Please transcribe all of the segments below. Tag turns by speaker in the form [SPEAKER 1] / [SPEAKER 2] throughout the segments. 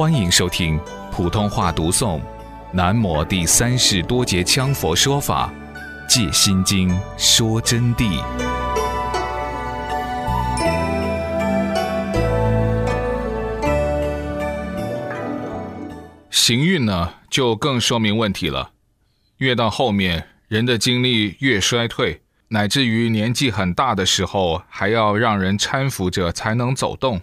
[SPEAKER 1] 欢迎收听普通话读诵《南摩第三世多杰羌佛说法·借心经》说真谛。行运呢，就更说明问题了。越到后面，人的精力越衰退，乃至于年纪很大的时候，还要让人搀扶着才能走动。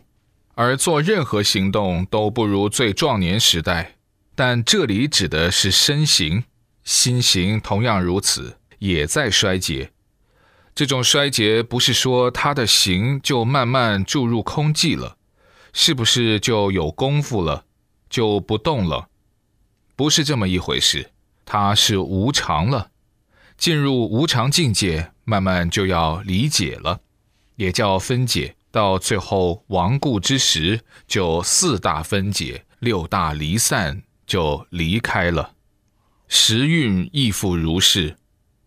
[SPEAKER 1] 而做任何行动都不如最壮年时代，但这里指的是身形，心形同样如此，也在衰竭。这种衰竭不是说他的形就慢慢注入空寂了，是不是就有功夫了，就不动了？不是这么一回事，它是无常了，进入无常境界，慢慢就要理解了，也叫分解。到最后亡故之时，就四大分解，六大离散，就离开了。时运亦复如是，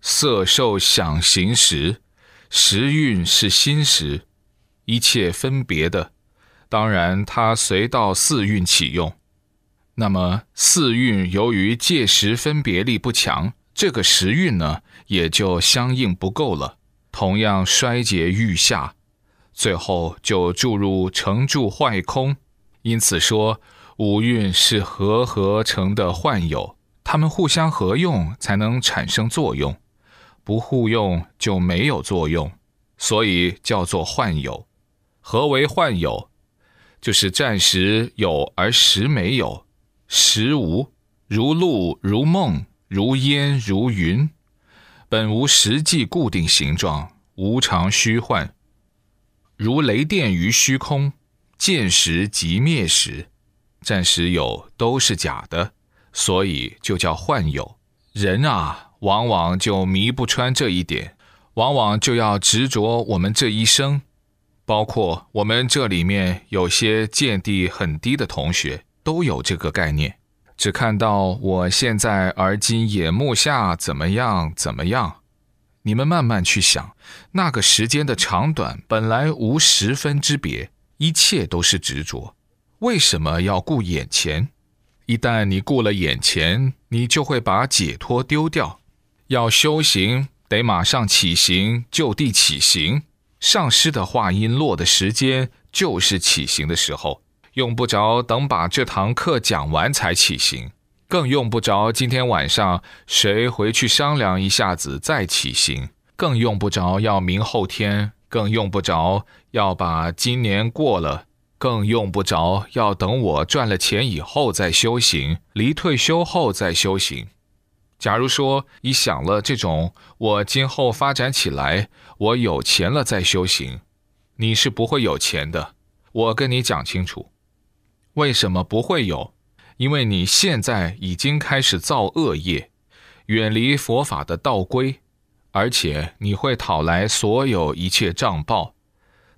[SPEAKER 1] 色受想行识，时运是心识，一切分别的，当然它随到四运启用。那么四运由于借时分别力不强，这个时运呢，也就相应不够了，同样衰竭欲下。最后就注入成住坏空，因此说五蕴是合合成的幻有，它们互相合用才能产生作用，不互用就没有作用，所以叫做幻有。何为幻有？就是暂时有而时没有，时无，如露如梦如烟如云，本无实际固定形状，无常虚幻。如雷电于虚空，见时即灭时，暂时有都是假的，所以就叫幻有。人啊，往往就迷不穿这一点，往往就要执着我们这一生。包括我们这里面有些见地很低的同学，都有这个概念，只看到我现在而今眼目下怎么样怎么样。你们慢慢去想，那个时间的长短本来无十分之别，一切都是执着。为什么要顾眼前？一旦你顾了眼前，你就会把解脱丢掉。要修行，得马上起行，就地起行。上师的话音落的时间，就是起行的时候，用不着等把这堂课讲完才起行。更用不着今天晚上谁回去商量一下子再起行，更用不着要明后天，更用不着要把今年过了，更用不着要等我赚了钱以后再修行，离退休后再修行。假如说你想了这种，我今后发展起来，我有钱了再修行，你是不会有钱的。我跟你讲清楚，为什么不会有？因为你现在已经开始造恶业，远离佛法的道规，而且你会讨来所有一切账报，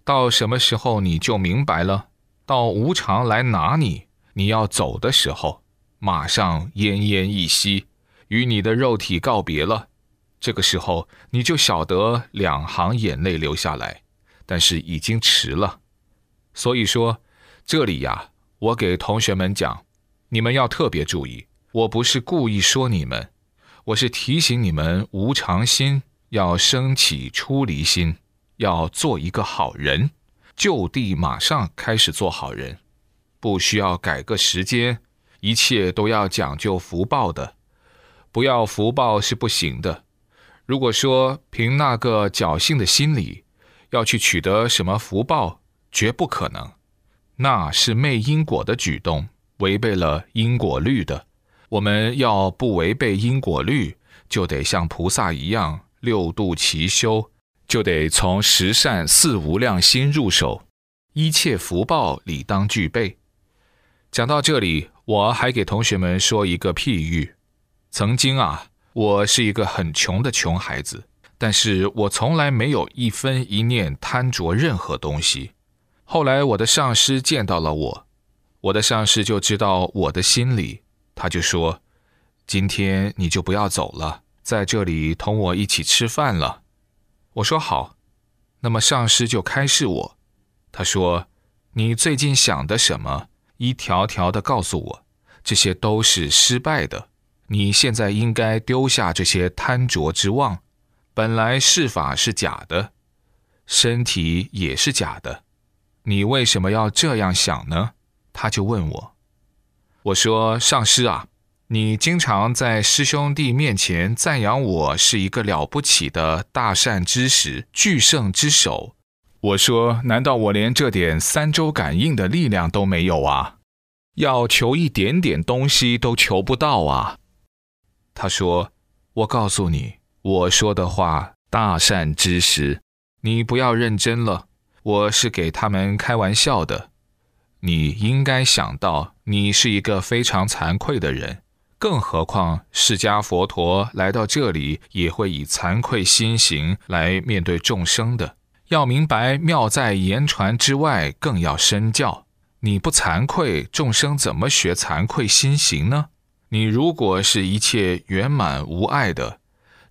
[SPEAKER 1] 到什么时候你就明白了？到无常来拿你，你要走的时候，马上奄奄一息，与你的肉体告别了。这个时候你就晓得两行眼泪流下来，但是已经迟了。所以说，这里呀，我给同学们讲。你们要特别注意，我不是故意说你们，我是提醒你们无常心要升起出离心，要做一个好人，就地马上开始做好人，不需要改个时间，一切都要讲究福报的，不要福报是不行的。如果说凭那个侥幸的心理要去取得什么福报，绝不可能，那是昧因果的举动。违背了因果律的，我们要不违背因果律，就得像菩萨一样六度齐修，就得从十善四无量心入手，一切福报理当具备。讲到这里，我还给同学们说一个譬喻：曾经啊，我是一个很穷的穷孩子，但是我从来没有一分一念贪着任何东西。后来我的上师见到了我。我的上司就知道我的心里，他就说：“今天你就不要走了，在这里同我一起吃饭了。”我说好。那么上司就开示我，他说：“你最近想的什么？一条条的告诉我，这些都是失败的。你现在应该丢下这些贪着之妄。本来事法是假的，身体也是假的，你为什么要这样想呢？他就问我。我说：“上师啊，你经常在师兄弟面前赞扬我是一个了不起的大善之时、巨圣之首。我说：难道我连这点三周感应的力量都没有啊？要求一点点东西都求不到啊？”他说：“我告诉你，我说的话，大善之时，你不要认真了。我是给他们开玩笑的。”你应该想到，你是一个非常惭愧的人，更何况释迦佛陀来到这里也会以惭愧心行来面对众生的。要明白，妙在言传之外，更要身教。你不惭愧，众生怎么学惭愧心行呢？你如果是一切圆满无碍的，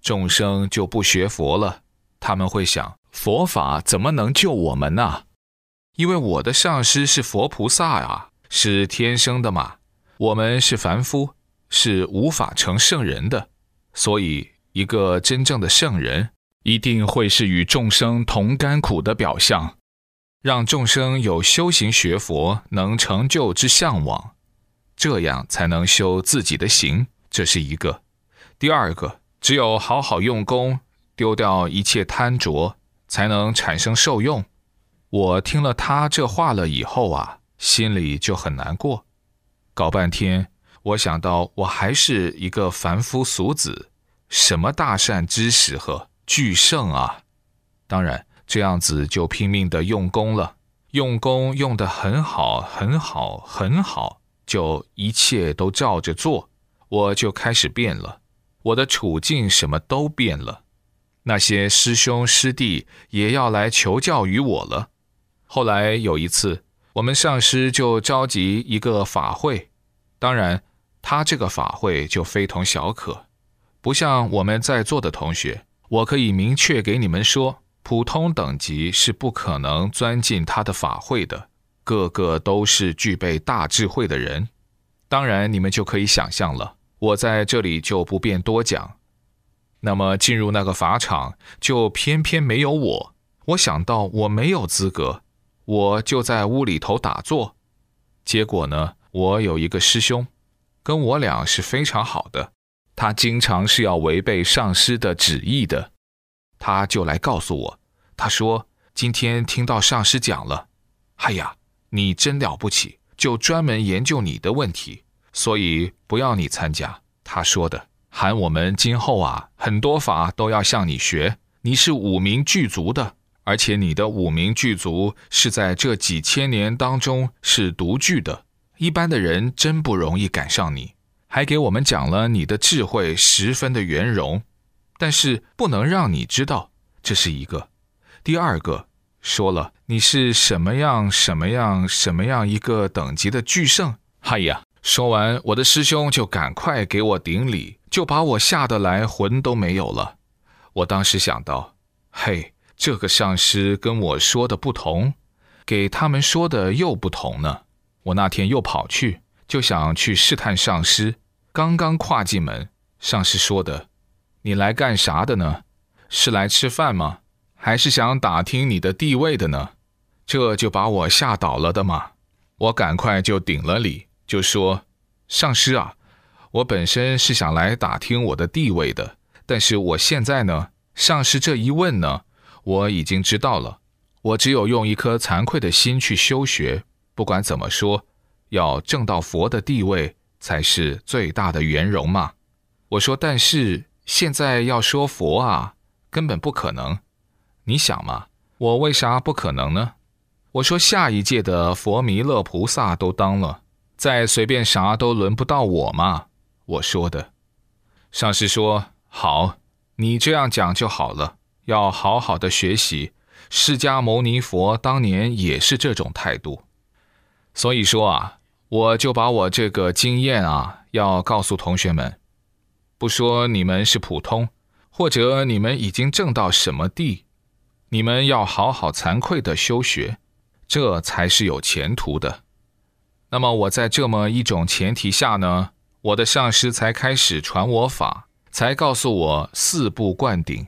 [SPEAKER 1] 众生就不学佛了。他们会想，佛法怎么能救我们呢？因为我的上师是佛菩萨啊，是天生的嘛。我们是凡夫，是无法成圣人的。所以，一个真正的圣人，一定会是与众生同甘苦的表象，让众生有修行学佛能成就之向往，这样才能修自己的行。这是一个。第二个，只有好好用功，丢掉一切贪着，才能产生受用。我听了他这话了以后啊，心里就很难过。搞半天，我想到我还是一个凡夫俗子，什么大善知识和巨圣啊！当然，这样子就拼命的用功了，用功用得很好，很好，很好，就一切都照着做，我就开始变了，我的处境什么都变了，那些师兄师弟也要来求教于我了。后来有一次，我们上师就召集一个法会，当然，他这个法会就非同小可，不像我们在座的同学，我可以明确给你们说，普通等级是不可能钻进他的法会的，个个都是具备大智慧的人。当然，你们就可以想象了，我在这里就不便多讲。那么进入那个法场，就偏偏没有我，我想到我没有资格。我就在屋里头打坐，结果呢，我有一个师兄，跟我俩是非常好的，他经常是要违背上师的旨意的，他就来告诉我，他说今天听到上师讲了，哎呀，你真了不起，就专门研究你的问题，所以不要你参加。他说的，喊我们今后啊，很多法都要向你学，你是五名具足的。而且你的五名巨族是在这几千年当中是独具的，一般的人真不容易赶上你。还给我们讲了你的智慧十分的圆融，但是不能让你知道，这是一个。第二个说了你是什么样什么样什么样一个等级的巨圣。哎呀，说完我的师兄就赶快给我顶礼，就把我吓得来魂都没有了。我当时想到，嘿。这个上师跟我说的不同，给他们说的又不同呢。我那天又跑去，就想去试探上师。刚刚跨进门，上师说的：“你来干啥的呢？是来吃饭吗？还是想打听你的地位的呢？”这就把我吓倒了的嘛。我赶快就顶了礼，就说：“上师啊，我本身是想来打听我的地位的，但是我现在呢，上师这一问呢。”我已经知道了，我只有用一颗惭愧的心去修学。不管怎么说，要证到佛的地位才是最大的圆融嘛。我说，但是现在要说佛啊，根本不可能。你想嘛，我为啥不可能呢？我说，下一届的佛弥勒菩萨都当了，再随便啥都轮不到我嘛。我说的。上师说好，你这样讲就好了。要好好的学习，释迦牟尼佛当年也是这种态度，所以说啊，我就把我这个经验啊，要告诉同学们，不说你们是普通，或者你们已经证到什么地，你们要好好惭愧的修学，这才是有前途的。那么我在这么一种前提下呢，我的上师才开始传我法，才告诉我四步灌顶。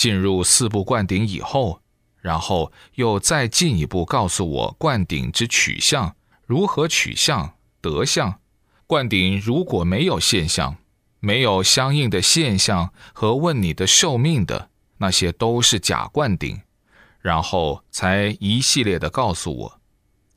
[SPEAKER 1] 进入四步灌顶以后，然后又再进一步告诉我灌顶之取向，如何取向得相。灌顶如果没有现象，没有相应的现象和问你的寿命的那些都是假灌顶，然后才一系列的告诉我，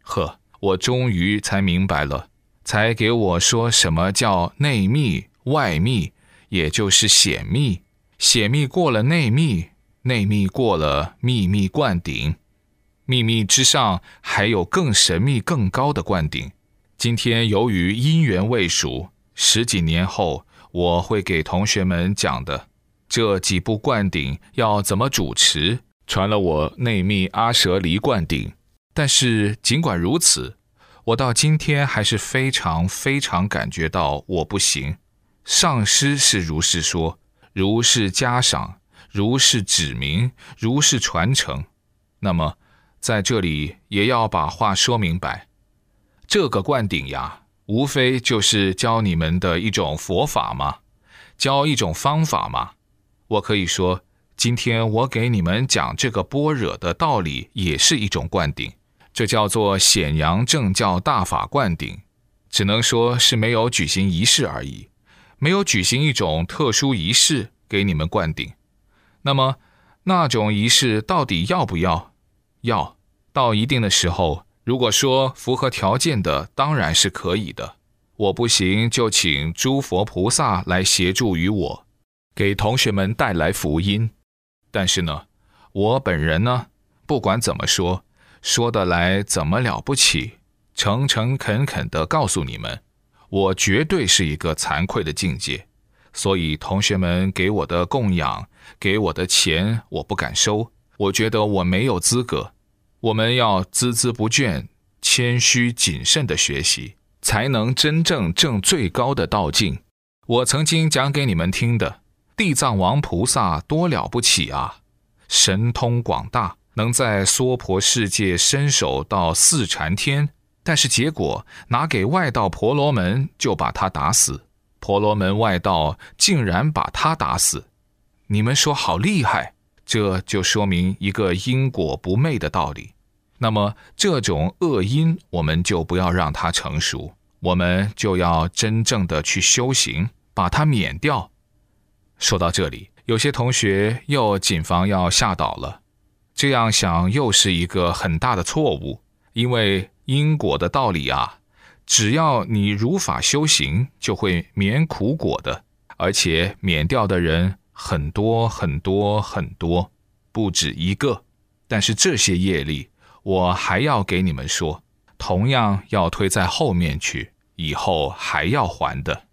[SPEAKER 1] 呵，我终于才明白了，才给我说什么叫内密外密，也就是显密，显密过了内密，内密过了秘密灌顶，秘密之上还有更神秘更高的灌顶。今天由于因缘未熟，十几年后我会给同学们讲的这几部灌顶要怎么主持，传了我内密阿舍离灌顶。但是尽管如此，我到今天还是非常非常感觉到我不行。上师是如是说，如是加赏，如是指明，如是传承。那么在这里也要把话说明白。这个灌顶呀，无非就是教你们的一种佛法嘛，教一种方法嘛。我可以说，今天我给你们讲这个般若的道理，也是一种灌顶。这叫做显扬正教大法灌顶，只能说是没有举行仪式而已，没有举行一种特殊仪式给你们灌顶。那么，那种仪式到底要不要？要，到一定的时候。如果说符合条件的，当然是可以的。我不行，就请诸佛菩萨来协助于我，给同学们带来福音。但是呢，我本人呢，不管怎么说，说得来怎么了不起，诚诚恳恳地告诉你们，我绝对是一个惭愧的境界。所以同学们给我的供养，给我的钱，我不敢收，我觉得我没有资格。我们要孜孜不倦、谦虚谨慎的学习，才能真正证最高的道境。我曾经讲给你们听的，地藏王菩萨多了不起啊，神通广大，能在娑婆世界伸手到四禅天，但是结果拿给外道婆罗门就把他打死，婆罗门外道竟然把他打死，你们说好厉害？这就说明一个因果不昧的道理。那么这种恶因，我们就不要让它成熟，我们就要真正的去修行，把它免掉。说到这里，有些同学又谨防要吓倒了，这样想又是一个很大的错误。因为因果的道理啊，只要你如法修行，就会免苦果的，而且免掉的人。很多很多很多，不止一个。但是这些业力，我还要给你们说，同样要推在后面去，以后还要还的。